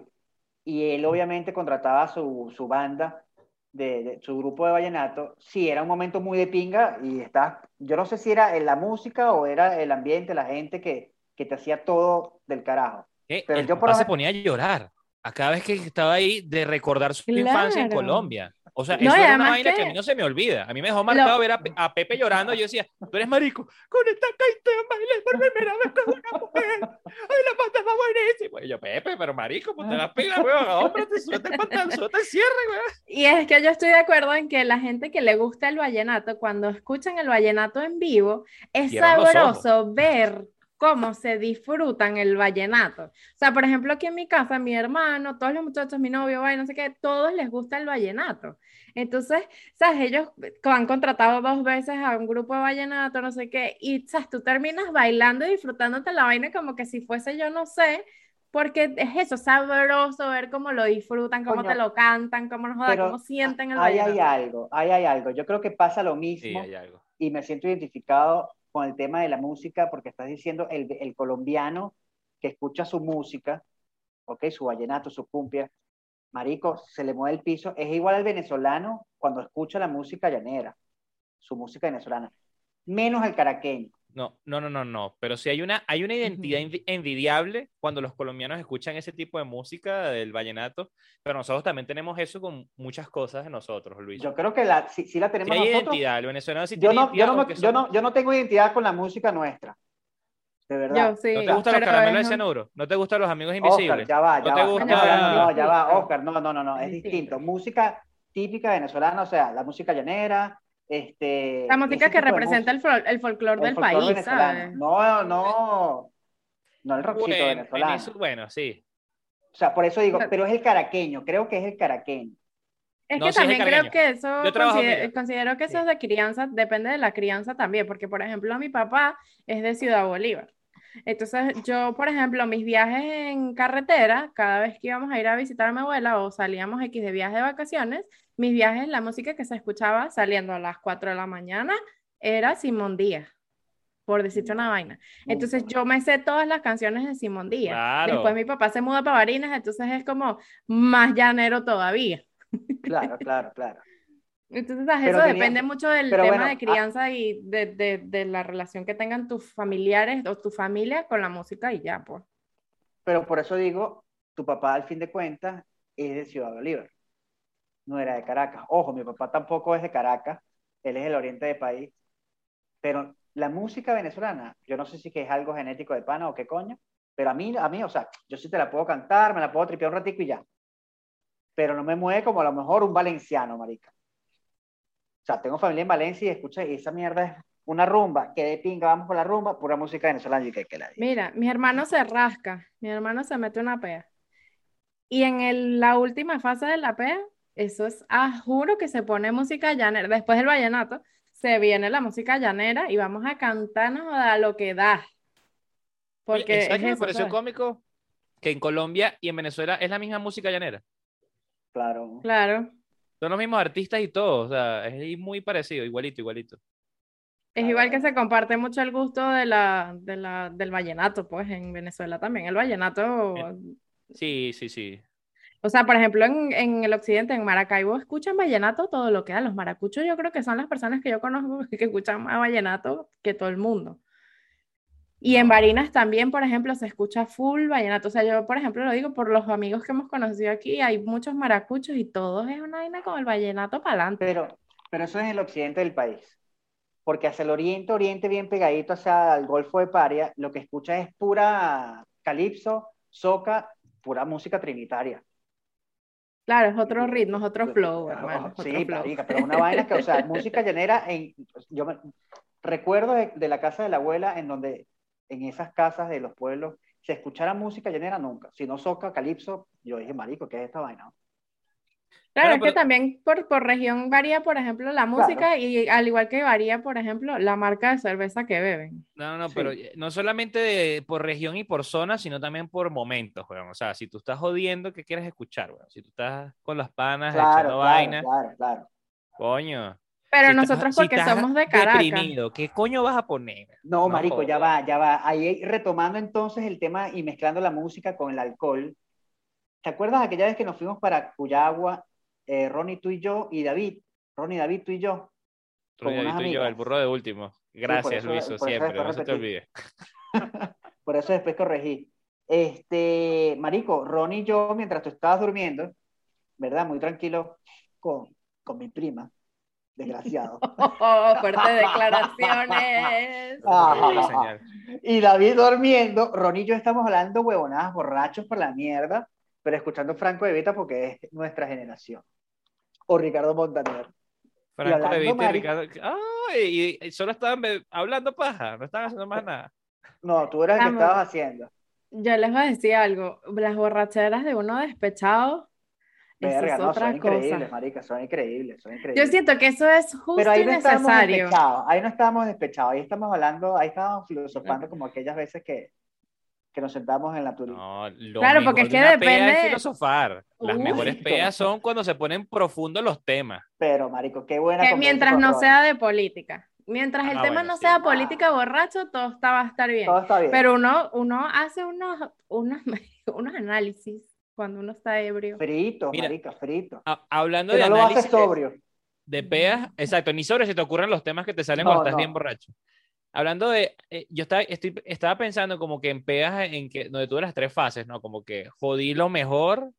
y él obviamente contrataba su, su banda, de, su grupo de vallenato, sí, era un momento muy de pinga y está, yo no sé si era la música o era el ambiente, la gente que, que te hacía todo del carajo. Eh, Pero yo por se ponía a llorar a cada vez que estaba ahí de recordar su infancia en Colombia. O sea, eso es una vaina que... a mí no se me olvida. A mí me dejó marcado ver a, Pepe llorando. Yo decía, tú eres marico, con esta caída bailé por primera vez con una mujer. Ay, la pata va buenísima. Y yo, Pepe, pero marico, ponte las pilas, weón. Hombre, te suelta el pantalón, el cierre, weón. Y es que yo estoy de acuerdo en que la gente que le gusta el vallenato, cuando escuchan el vallenato en vivo, es sabroso ver cómo se disfrutan el vallenato. O sea, por ejemplo, aquí en mi casa, mi hermano, todos los muchachos, mi novio, vaya, no sé qué, todos les gusta el vallenato. Entonces, ¿sabes? Ellos han contratado dos veces a un grupo de vallenato, no sé qué, y, ¿sabes? Tú terminas bailando y disfrutándote la vaina como que si fuese yo no sé, porque es eso, sabroso ver cómo lo disfrutan, cómo te lo cantan, cómo, nos joda, cómo sienten el vallenato. Ahí hay algo, ahí hay algo. Yo creo que pasa lo mismo y me siento identificado con el tema de la música porque estás diciendo el, el colombiano que escucha su música, ok, su vallenato, su cumbia, marico, se le mueve el piso, es igual al venezolano cuando escucha la música llanera, su música venezolana, menos el caraqueño. No, no, no, no, no, pero sí hay una, hay una identidad envidiable cuando los colombianos escuchan ese tipo de música del vallenato, pero nosotros también tenemos eso con muchas cosas de nosotros, Luis. Yo creo que la, sí, la tenemos hay nosotros. identidad, el venezolano sí yo no, yo, no, yo, no, yo no tengo identidad con la música nuestra. De verdad. ¿No te gustan los caramelos de cianuro? ¿No te gustan los amigos invisibles? Oscar, ya va, ya ¿No va. Te gusta... No, ya va, Oscar, no, no, no, no, es distinto. Música típica venezolana, o sea, la música llanera, este, la música que representa el, el folclore del país, ¿sabes? No, no, no el rockcito venezolano. bueno, sí. O sea, por eso digo, pero es el caraqueño, creo que es el caraqueño. Es que también creo que eso, considero, que eso es de crianza, depende de la crianza también, porque por ejemplo mi papá es de Ciudad Bolívar. Entonces yo, por ejemplo, mis viajes en carretera, cada vez que íbamos a ir a visitar a mi abuela o salíamos X de viaje de vacaciones, mis viajes, la música que se escuchaba saliendo a las 4 de la mañana era Simón Díaz, por decirte una vaina. Entonces yo me sé todas las canciones de Simón Díaz. Después mi papá se muda para Barinas, entonces es como más llanero todavía. Claro, claro, claro. Entonces, eso depende mucho del tema de ah crianza y de, de, de, la relación que tengan tus familiares o tu familia con la música y ya, pues. Pero por eso digo, tu papá al fin de cuentas es de Ciudad Bolívar, no era de Caracas. Ojo, mi papá tampoco es de Caracas, él es del oriente del país, pero la música venezolana, yo no sé si es algo genético de pana o qué coño, pero a mí, a mí, o sea, yo sí te la puedo cantar, me la puedo tripear un ratico y ya pero no me mueve como a lo mejor un valenciano, marica. O sea, tengo familia en Valencia y escucha, esa mierda es una rumba, que de pinga, vamos con la rumba, pura música venezolana y que, que la Mira, mi hermano se rasca, mi hermano se mete una pea. Y en la última fase de la pea, eso es, ah, juro que se pone música llanera. Después del vallenato, se viene la música llanera y vamos a cantarnos a lo que da. Porque es me pareció cómico? Que en Colombia y en Venezuela es la misma música llanera. Claro. Claro. Son los mismos artistas y todo, o sea, es muy parecido, igualito, igualito. Es igual que se comparte mucho el gusto de la, de la, del vallenato, pues en Venezuela también. El vallenato. Sí, sí, sí. O sea, por ejemplo, en, en, el occidente, en Maracaibo, escuchan vallenato todo lo que da. Los maracuchos, yo creo que son las personas que yo conozco que escuchan más vallenato que todo el mundo. Y en Barinas también, por ejemplo, se escucha full vallenato. O sea, yo, por ejemplo, lo digo por los amigos que hemos conocido aquí, hay muchos maracuchos y todos es una vaina con el vallenato para adelante. Pero, pero eso es el occidente del país. Porque hacia el oriente, oriente bien pegadito hacia el Golfo de Paria, lo que escucha es pura calipso, soca, pura música trinitaria. Claro, es otro ritmo, es otro flow, hermano. Sí, pero una vaina que, o sea, música llanera, en, yo me, recuerdo de, la casa de la abuela en donde en esas casas de los pueblos se escuchara música llanera nunca, si no soca, calipso, yo dije, marico, ¿qué es esta vaina? Claro, es que también por, por, región varía, por ejemplo, la música y al igual que varía, por ejemplo, la marca de cerveza que beben. No, no, pero no solamente por región y por zona, sino también por momentos, O sea, si tú estás jodiendo, ¿qué quieres escuchar, Si tú estás con las panas echando vaina. Claro, claro. Coño. Pero nosotros porque somos de Caracas. Deprimido, ¿qué coño vas a poner? No, marico, ya va, ya va. Ahí retomando entonces el tema y mezclando la música con el alcohol. ¿Te acuerdas aquella vez que nos fuimos para Cuyagua eh, Ronnie, tú y yo, y David. Ronnie, David, tú y yo. Ronnie, David, tú y yo, el burro de último. Gracias, Luis, siempre, no se te olvide. por eso después corregí. Este, Marico, Ronnie y yo, mientras tú estabas durmiendo, ¿verdad? Muy tranquilo con, con mi prima, desgraciado. Oh, fuerte declaraciones. y David durmiendo, Ronnie y yo estamos hablando huevonadas, borrachos por la mierda, pero escuchando Franco de Vita porque es nuestra generación o Ricardo Montaner. Franco de Vita y Ricardo. ¡Ay! Y solo estaban hablando paja, no estaban haciendo más nada. No, tú eras el que estabas haciendo. Yo les voy a decir algo. Las borracheras de uno despechado. Verga, no, son increíbles, marica, son increíbles, son increíbles. Yo siento que eso es justo Pero ahí no necesario. ahí no estábamos despechados, ahí estamos hablando, ahí estábamos filosofando como aquellas veces que, que nos sentamos en la turista. No, claro, porque es que depende. de filosofar. Las mejores peas son cuando se ponen profundos los temas. Pero, marico, qué buena. Que mientras no sea de política. Mientras el ah, tema no sea política borracho, todo está, va a estar bien. Todo está bien. Pero uno, uno hace unos, unos, unos análisis cuando uno está ebrio. Frito, marica, frito. hablando de no análisis. Lo sobrio. De peas, exacto, ni sobre si te ocurren los temas que te salen cuando estás bien borracho. Hablando de, eh, yo estaba, estoy, estaba pensando como que en pegas en que, donde tuve las tres fases, ¿no? Como que jodí lo mejor,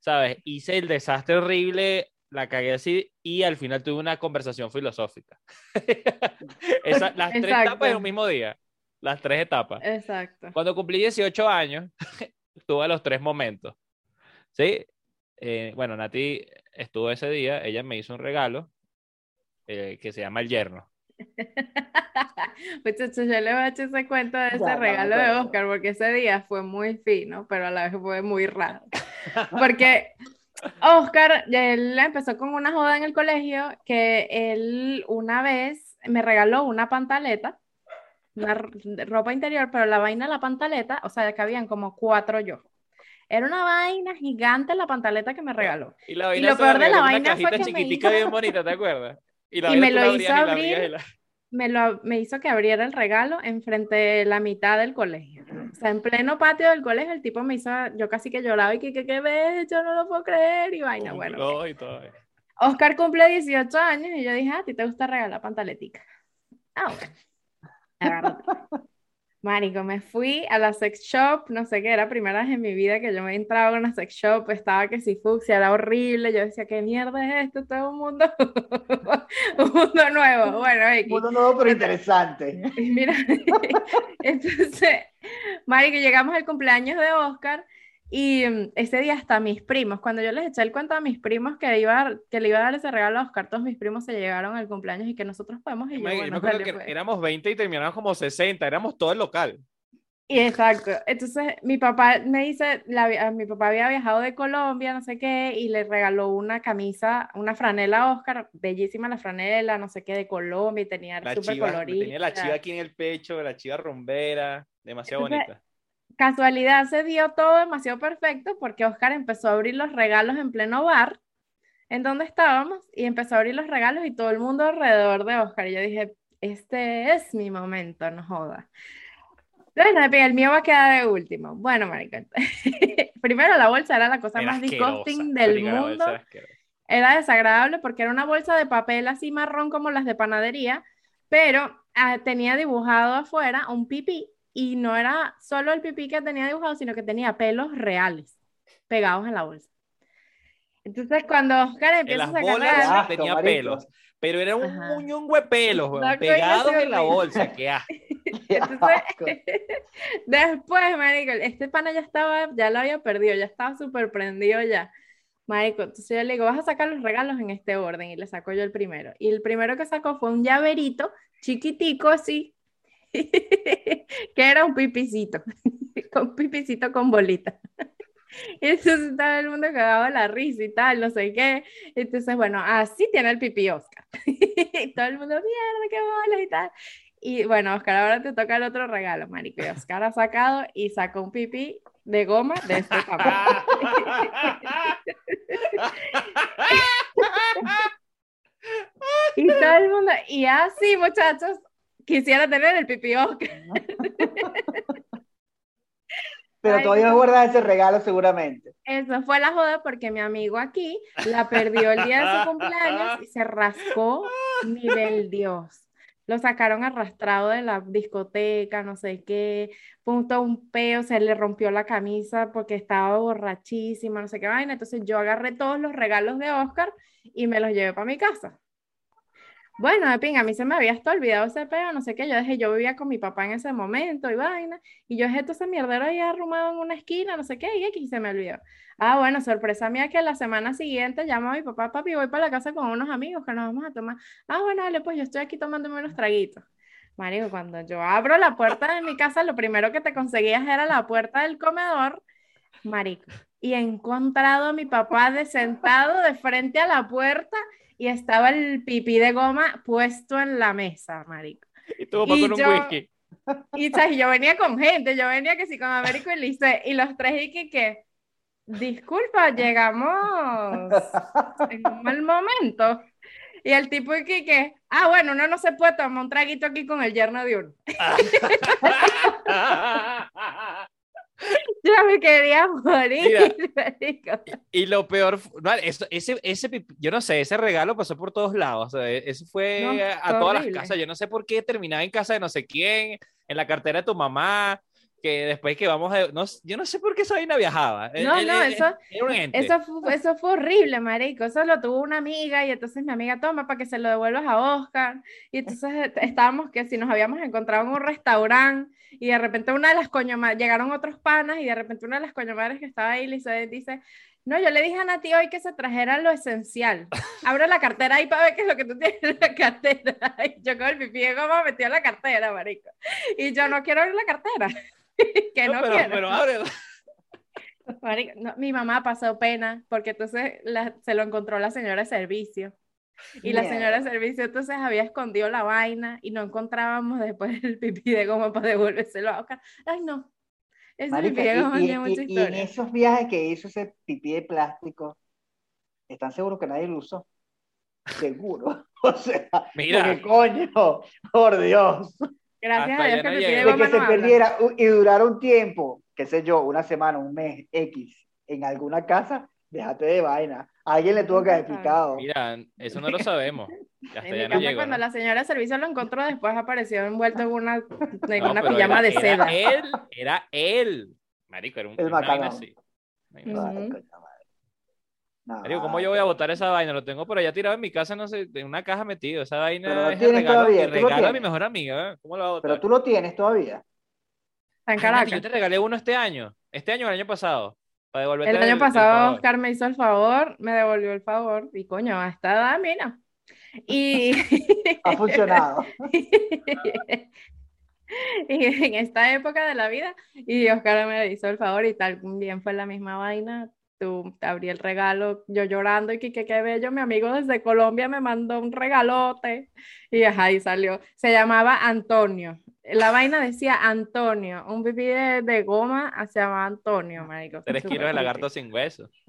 ¿sabes? Hice el desastre horrible, la cagué así y al final tuve una conversación filosófica. las tres etapas en un mismo día, las tres etapas. Exacto. Cuando cumplí 18 años, tuve los tres momentos. ¿Sí? Eh, bueno, Nati estuvo ese día, ella me hizo un regalo eh, que se llama el yerno. Muchachos, yo le voy a echar ese cuento de ese regalo de Oscar, porque ese día fue muy fino, pero a la vez fue muy raro. Porque Oscar, él empezó con una joda en el colegio que él una vez me regaló una pantaleta, una ropa interior, pero la vaina de la pantaleta, o sea, que habían como cuatro yo. Era una vaina gigante la pantaleta que me regaló. Y, lo peor de la vaina fue que me hizo... bien bonita, ¿te acuerdas? Y, me lo hizo abrir, me, lo, me hizo que abriera el regalo enfrente de la mitad del colegio. O sea, en pleno patio del colegio, el tipo me hizo, yo casi que lloraba y que, ¿qué ves? Yo no lo puedo creer y vaina, bueno. Oscar cumple 18 años y yo dije, ah, ¿a ti te gusta regalar pantaletica? Ah, bueno. Marico, me fui a la sex shop, no sé qué, era primera vez en mi vida que yo me entraba a una sex shop, estaba que si fucsia, era horrible, yo decía, ¿qué mierda es esto? Todo un mundo, un mundo nuevo, bueno, un mundo nuevo pero interesante. Mira, entonces, Marico, llegamos al cumpleaños de Oscar y mm, ese día hasta mis primos, cuando yo les eché el cuento a mis primos que, iba, que le iba a dar ese regalo a Oscar, todos mis primos se llegaron al cumpleaños y que nosotros podemos ir. yo, bueno, creo que éramos 20 y terminamos como 60, éramos todo el local. Y exacto. Entonces, mi papá me dice, la, mi papá había viajado de Colombia, no sé qué, y le regaló una camisa, una franela a Oscar, bellísima la franela, no sé qué, de Colombia, y tenía súper colorida. Tenía la chiva aquí en el pecho, la chiva rumbera, demasiado bonita casualidad se dio todo demasiado perfecto porque Oscar empezó a abrir los regalos en pleno bar en donde estábamos y empezó a abrir los regalos y todo el mundo alrededor de Oscar. Y yo dije, este es mi momento, no joda. Entonces, el mío va a quedar de último. Bueno, marica. Primero, la bolsa era la cosa más disgusting del mundo. Era desagradable porque era una bolsa de papel así marrón como las de panadería, pero ah, tenía dibujado afuera un pipí y no era solo el pipí que tenía dibujado, sino que tenía pelos reales pegados en la bolsa. Entonces, cuando Oscar empieza a sacar tenía pelos, pero era un muñón de pelos pegados en la bolsa. Qué Entonces, después, marico, este pana ya estaba, ya lo había perdido, ya estaba súper prendido ya. Marico, entonces yo le digo, vas a sacar los regalos en este orden, y le saco yo el primero. Y el primero que sacó fue un llaverito chiquitico así, que era un pipicito, un pipicito con bolita. Y entonces todo el mundo cagaba la risa y tal, no sé qué. Entonces, bueno, así tiene el pipí Oscar. y todo el mundo, mierda, qué bolas y tal. Y bueno, Oscar, ahora te toca el otro regalo, marico. Y Oscar ha sacado y sacó un pipí de goma de este tamaño. y todo el mundo, y así, muchachos, quisiera tener el pipí Oscar. Pero todavía no guardas ese regalo seguramente. Eso fue la joda porque mi amigo aquí la perdió el día de su cumpleaños y se rascó nivel Dios. Lo sacaron arrastrado de la discoteca, no sé qué, punto un peo, se le rompió la camisa porque estaba borrachísima, no sé qué vaina. Entonces yo agarré todos los regalos de Oscar y me los llevé para mi casa. Bueno, de pinga, a mí se me había hasta olvidado ese peo, no sé qué, yo dejé, yo vivía con mi papá en ese momento y vaina, y yo dejé todo ese mierdero ahí arrumado en una esquina, no sé qué, y aquí se me olvidó. Ah, bueno, sorpresa mía que la semana siguiente llamo a mi papá, papi, voy para la casa con unos amigos que nos vamos a tomar. Ah, bueno, dale, pues yo estoy aquí tomándome unos traguitos. Marico, cuando yo abro la puerta de mi casa, lo primero que te conseguías era la puerta del comedor, marico. Y he encontrado a mi papá sentado de frente a la puerta y estaba el pipí de goma puesto en la mesa, marico. Y tuvo con un whisky. Y yo venía con gente, yo venía que sí con Américo y Lice, y los tres y que, que disculpa, llegamos en un mal momento. Y el tipo y que, que, ah, bueno, uno no se puede tomar un traguito aquí con el yerno de uno. Yo me quería morir. y, lo peor, ese, ese, yo no sé, ese regalo pasó por todos lados. E, eso fue a todas las casas. Yo no sé por qué terminaba en casa de no sé quién, en la cartera de tu mamá, que después que vamos a... No, yo no sé por qué esa vaina viajaba. No, no, eso, eso, fue, eso fue horrible, marico. Eso lo tuvo una amiga y entonces mi amiga toma para que se lo devuelvas a Oscar. Y entonces estábamos que si nos habíamos encontrado en un restaurante y de repente una de las coño llegaron otros panas y de repente una de las coño madres que estaba ahí dice, dice, no, yo le dije a Nati hoy que se trajera lo esencial. Abro la cartera ahí para ver qué es lo que tú tienes en la cartera. Y yo con el pipí de goma metí en la cartera, marico. Y yo no quiero abrir la cartera. que no, pero, quiero. Pero abre. Marico, mi mamá pasó pena porque entonces se lo encontró la señora de servicio. Y la señora de servicio entonces había escondido la vaina y no encontrábamos después el pipí de goma para devolvérselo a Oscar. Ay, no. Ese pipí de goma tiene mucha historia. Y en esos viajes que hizo ese pipí de plástico, ¿están seguros que nadie lo usó? Seguro. O sea, Mira. porque coño, por Dios. Gracias a Dios que, de que se perdiera y durara un tiempo, qué sé yo, una semana, un mes, X, en alguna casa, déjate de vaina. alguien le tuvo que haber explicado. Mira, eso no lo sabemos. en mi casa, cuando la señora de servicio lo encontró, después apareció envuelto en una, en una pijama de seda. Era él, era él. Marico, era un, el una así. ¿Cómo yo voy a botar esa vaina? Lo tengo por allá tirado en mi casa, no sé, en una caja metido. Esa vaina es el regalo, regalo a mi mejor amiga. ¿Cómo lo voy a botar? Pero tú lo tienes todavía. en Caracas. Yo te regalé uno este año. Este año o el año pasado. Para el año pasado Oscar me hizo el favor, me devolvió el favor. Y coño, a esta edad, mira. Y... ha funcionado. y en esta época de la vida, y Oscar me hizo el favor y tal, bien fue la misma vaina, tú te abrí el regalo, yo llorando y que qué bello, mi amigo desde Colombia me mandó un regalote y ahí salió. Se llamaba Antonio. La vaina decía Antonio, un pipí de, goma se llamaba Antonio, marico. Tres kilos de lagarto sin hueso.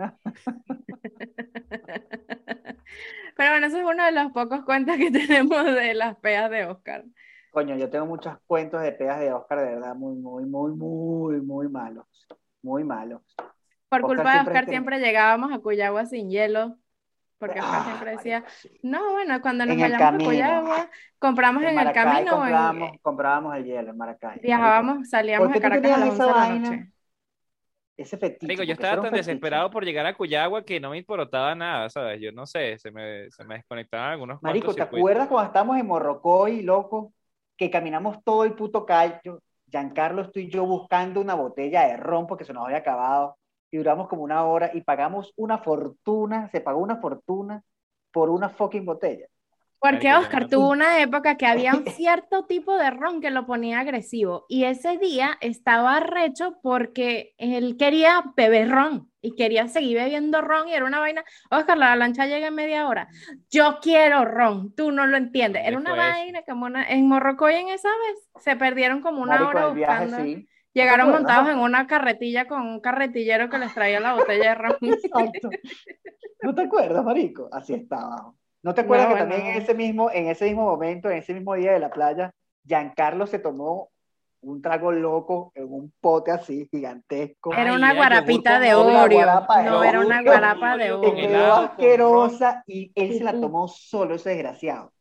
Pero bueno, ese es uno de los pocos cuentos que tenemos de las peas de Oscar. Coño, yo tengo muchos cuentos de peas de Oscar, de verdad, muy, muy, muy, muy, muy malos. Muy malos. Por culpa de Oscar siempre llegábamos a Cuyagua sin hielo, porque Oscar siempre decía, no, bueno, cuando nos vayamos a Cuyagua, compramos en, el camino. Comprábamos, comprábamos el hielo en Maracay. Viajábamos, salíamos a Caracas a las 11 de la noche. Ese fetiche. yo estaba tan desesperado por llegar a Cuyagua que no me importaba nada, ¿sabes? Yo no sé, se me, se me desconectaban algunos Marico, ¿te acuerdas cuando estábamos en Morrocoy, loco? Que caminamos todo el puto callo, Giancarlo, estoy yo buscando una botella de ron porque se nos había acabado y duramos como una hora y pagamos una fortuna, se pagó una fortuna por una fucking botella. Porque Oscar tuvo una época que había un cierto tipo de ron que lo ponía agresivo y ese día estaba recho porque él quería beber ron y quería seguir bebiendo ron y era una vaina, Oscar, la lancha llega en media hora, yo quiero ron, tú no lo entiendes, era una vaina como una, en Morrocoy en esa vez se perdieron como una hora buscando. Llegaron montados en una carretilla con un carretillero que les traía la botella de ron. Exacto. ¿No te acuerdas, marico? Así estaba. ¿No te acuerdas que también en ese, mismo, en ese mismo momento, en ese mismo día de la playa, Giancarlo se tomó un trago loco en un pote así gigantesco. Era una guarapita de Oreo. No, era una guarapa de Oreo. quedó asquerosa y él se la tomó solo, ese desgraciado.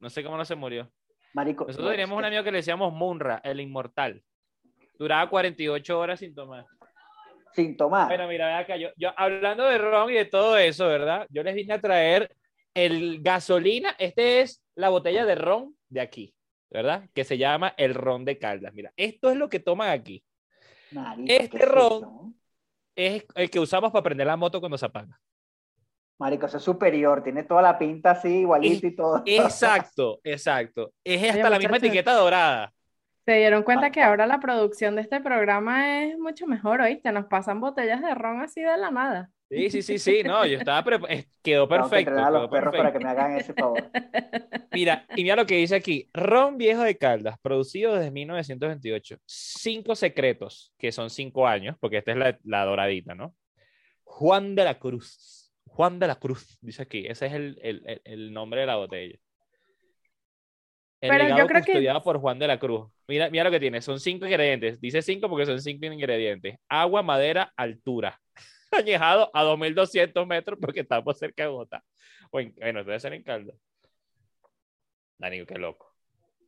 No sé cómo no se murió. Marico, Nosotros teníamos un amigo que le decíamos Munra, el inmortal. Duraba 48 horas sin tomar. Sin tomar. Bueno, mira, acá, yo, yo hablando de ron y de todo eso, ¿verdad? Yo les vine a traer el gasolina, este es la botella de ron de aquí, ¿verdad? Que se llama el ron de Caldas. Mira, esto es lo que toman aquí. este ron es, el que usamos para prender la moto cuando se apaga. Marico, es superior, tiene toda la pinta así, igualito y todo. Exacto, exacto. Es hasta la misma etiqueta dorada. Se dieron cuenta que ahora la producción de este programa es mucho mejor, ¿oíste? Nos pasan botellas de ron así de la nada. Sí, sí, sí, sí, no, yo estaba, quedó perfecto. a los perros para que me hagan ese favor. Mira, y mira lo que dice aquí, ron viejo de Caldas, producido desde 1928, cinco secretos, que son cinco años, porque esta es la, doradita, ¿no? Juan de la Cruz, Juan de la Cruz, dice aquí, ese es el, el, el nombre de la botella. El Pero legado yo creo custodiado por Juan de la Cruz. Mira, mira lo que tiene, son cinco ingredientes, dice cinco porque son cinco ingredientes, agua, madera, altura añejado a 2200 metros porque estamos cerca de Bogotá. Bueno, debe ser en Caldas. Dani, qué loco.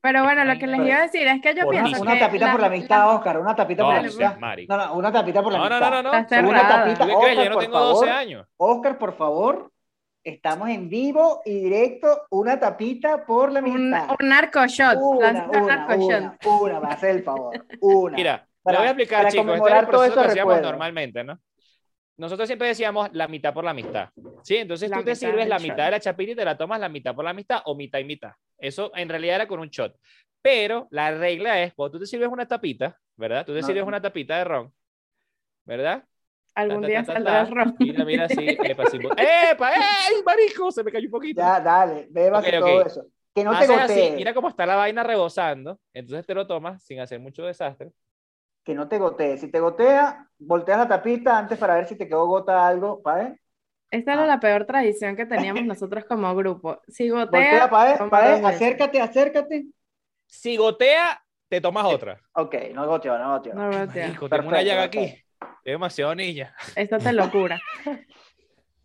Pero bueno, lo que les iba a decir es que yo pienso una, tapita por la amistad, Oscar, una tapita por la amistad. No, no, una tapita por la amistad. No, no, no, no. Una tapita, Oscar, yo no tengo 12 años. Oscar, por favor, estamos en vivo y directo, una tapita por la amistad. Un, narco shot. Una, una, una, una, va a ser el favor. Una. Mira, para, le voy a explicar, chicos, este es el proceso que hacíamos normalmente, ¿no? nosotros siempre decíamos la mitad por la mitad. ¿Sí? Entonces tú te sirves la mitad de la chapita y te la tomas la mitad por la mitad o mitad y mitad. Eso en realidad era con un shot. Pero la regla es, cuando tú te sirves una tapita, ¿verdad? Tú te sirves una tapita de ron, ¿verdad? Algún día saldrá el ron. Mira, mira, sí. Epa, sí. ¡Epa! ¡Ey, marico! Se me cayó un poquito. Ya, dale. Bebas okay, todo eso. Que no te gotee. Mira cómo está la vaina rebosando. Entonces te lo tomas sin hacer mucho desastre que no te gotee. Si te gotea, volteas la tapita antes para ver si te quedó gota algo, ¿pae? Esta era ah. la peor tradición que teníamos nosotros como grupo. Si gotea, Voltea, pae, acércate, acércate. Si gotea, te tomas otra. Ok, no goteo, no goteo. No goteo. Hijo, tengo una llaga aquí. Es demasiado niña. Esto te locura.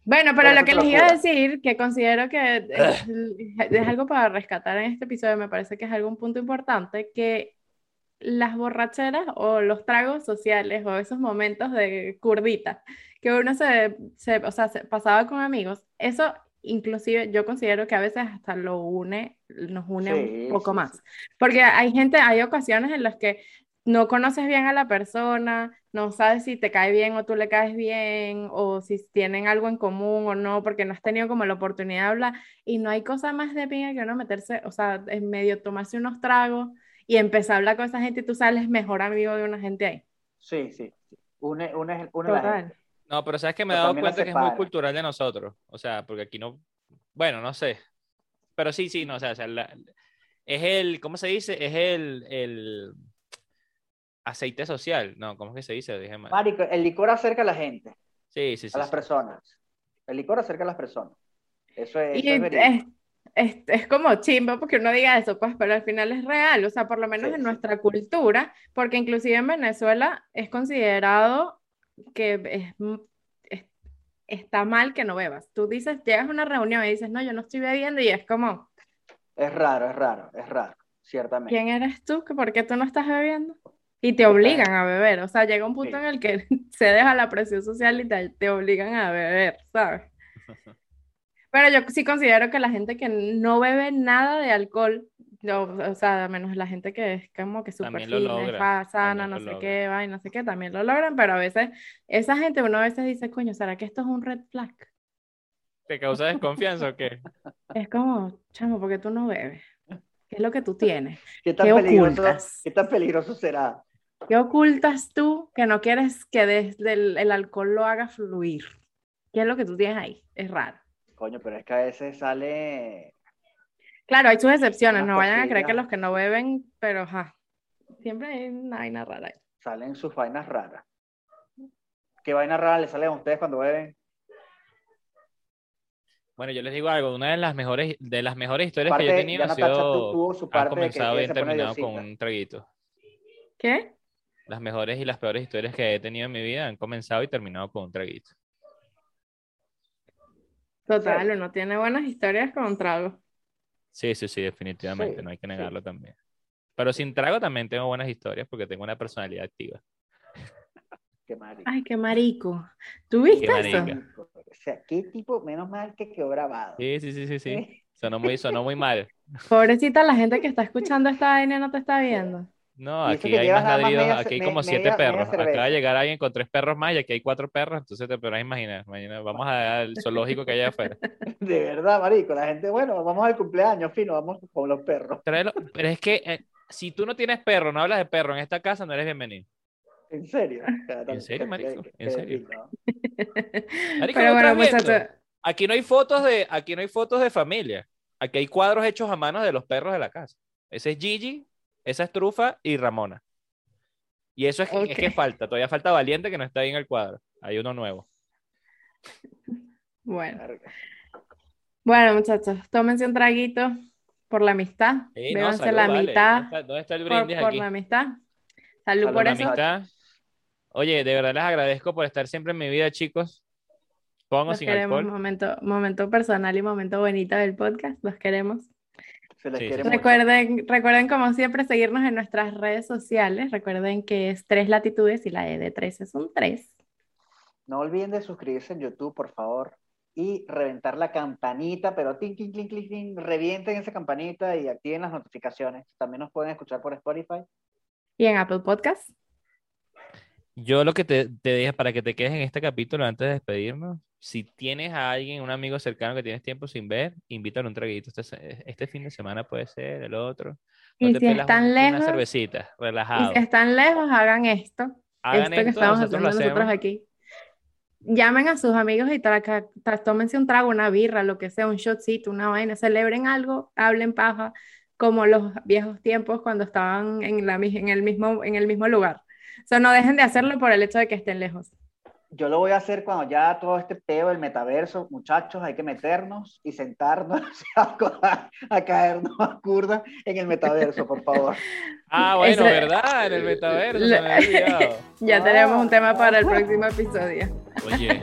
Bueno, pero lo que les iba a decir, que considero que es, es, algo para rescatar en este episodio, me parece que es algún punto importante, que las borracheras o los tragos sociales o esos momentos de curdita que uno se, se o sea, se pasaba con amigos, eso inclusive yo considero que a veces hasta lo une, nos une un poco más. Porque hay gente, hay ocasiones en las que no conoces bien a la persona, no sabes si te cae bien o tú le caes bien, o si tienen algo en común o no, porque no has tenido como la oportunidad de hablar, y no hay cosa más de pinga que uno meterse, o sea, en medio tomarse unos tragos y empezar a hablar con esa gente y tú sales mejor amigo de una gente ahí. Sí, sí. Une, une, une la gente. No, pero sabes que me he dado cuenta que es muy cultural de nosotros. O sea, porque aquí no. Bueno, no sé. Pero sí, sí, no, o sea, es el. ¿Cómo se dice? Es el. el aceite social. No, ¿cómo es que se dice? Dije Marico, el licor acerca a la gente. Sí, sí, sí. A las personas. El licor acerca a las personas. Eso es. Y es, es, es, como chimbo porque uno diga eso, pues, pero al final es real, o sea, por lo menos en nuestra cultura, porque inclusive en Venezuela es considerado que es, está mal que no bebas. Tú dices, llegas a una reunión y dices, no, yo no estoy bebiendo y es como... Es raro, es raro, es raro, ciertamente. ¿Quién eres tú? ¿Por qué tú no estás bebiendo? Y te obligan a beber, o sea, llega un punto en el que se deja la presión social y te, te obligan a beber, ¿sabes? Pero yo sí considero que la gente que no bebe nada de alcohol, o sea, menos la gente que es como que súper fina, sana, no sé qué, va y no sé qué, también lo logran, pero a veces, esa gente uno a veces dice, coño, ¿será que esto es un red flag? ¿Te causa desconfianza o qué? Es como, chamo, porque tú no bebes? ¿Qué es lo que tú tienes? ¿Qué tan, peligroso, ¿qué tan peligroso será? ¿Qué ocultas tú que no quieres que desde el, alcohol lo haga fluir? ¿Qué es lo que tú tienes ahí? Es raro. Coño, pero es que a veces sale. Claro, hay sus excepciones. No vayan a creer que los que no beben, pero ja, siempre hay una vaina rara. Salen sus vainas raras. ¿Qué vaina rara les salen a ustedes cuando beben? Bueno, yo les digo algo, una de las mejores, de las mejores historias que yo he tenido ha sido, ha comenzado y terminado con un traguito. ¿Qué? Las mejores y las peores historias que he tenido en mi vida han comenzado y terminado con un traguito. Total, uno tiene buenas historias con trago. Sí, sí, sí, definitivamente, no hay que negarlo también. Pero sin trago también tengo buenas historias porque tengo una personalidad activa. Qué marico. Ay, qué marico. ¿Tú viste eso? O sea, qué tipo, menos mal que quedó grabado. Sí, sí, sí, sí, sí. Sonó muy, sonó muy mal. Pobrecita, la gente que está escuchando esta vaina no te está viendo. No, aquí hay más ladridos, aquí hay como siete perros. Acaba de llegar alguien con tres perros más y aquí hay cuatro perros, entonces te podrás imaginar. Mañana vamos al zoológico que hay afuera. De verdad, marico, la gente, bueno, vamos al cumpleaños, fino, vamos con los perros. Pero es que eh, si tú no tienes perro, no hablas de perro en esta casa, no eres bienvenido. ¿En serio? ¿En serio, marico? ¿En serio? Marico, aquí no hay fotos de, aquí no hay fotos de familia. Aquí hay cuadros hechos a mano de los perros de la casa. Ese es Gigi, esa es Trufa y Ramona. Y eso es, es, que falta, todavía falta Valiente que no está ahí en el cuadro. Hay uno nuevo. Bueno. Bueno, muchachos, tómense un traguito por la amistad. Sí, la mitad. ¿Dónde está, el brindis por, aquí? Por la amistad. Salud, por eso. Oye, de verdad les agradezco por estar siempre en mi vida, chicos. Pongo sin alcohol. Momento, momento personal y momento bonito del podcast. Los queremos. recuerden, recuerden, como siempre, seguirnos en nuestras redes sociales. Recuerden que es tres latitudes y la E de tres es un tres. No olviden de suscribirse en YouTube, por favor y reventar la campanita, pero tin, tin, tin, tin, revienten esa campanita y activen las notificaciones. También nos pueden escuchar por Spotify. Y en Apple Podcast. Yo lo que te, te dije para que te quedes en este capítulo antes de despedirnos, si tienes a alguien, un amigo cercano que tienes tiempo sin ver, invítalo un traguito. Este, este fin de semana puede ser, el otro. y si están lejos, una cervecita, relajado. Y si están lejos, hagan esto. Hagan esto, que estamos haciendo nosotros aquí llamen a sus amigos y tómense un trago, una birra, lo que sea, un shotcito, una vaina, celebren algo, hablen paja, como los viejos tiempos cuando estaban en, la, en, el, mismo, en el mismo lugar. O sea, no dejen de hacerlo por el hecho de que estén lejos. Yo lo voy a hacer cuando ya todo este peo del metaverso, muchachos, hay que meternos y sentarnos a, a caernos a curda en el metaverso, por favor. Ah, bueno, ¿verdad? En el metaverso. ya tenemos un tema para el próximo episodio. Oye,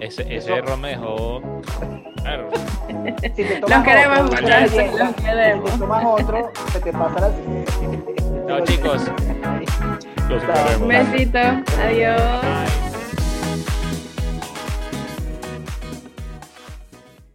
ese, ese error me dejó. Claro. Si te los queremos muchachos, los queremos. Si te tomas otro, se te pasa la Chao, chicos. Los queremos. Un besito. Adiós.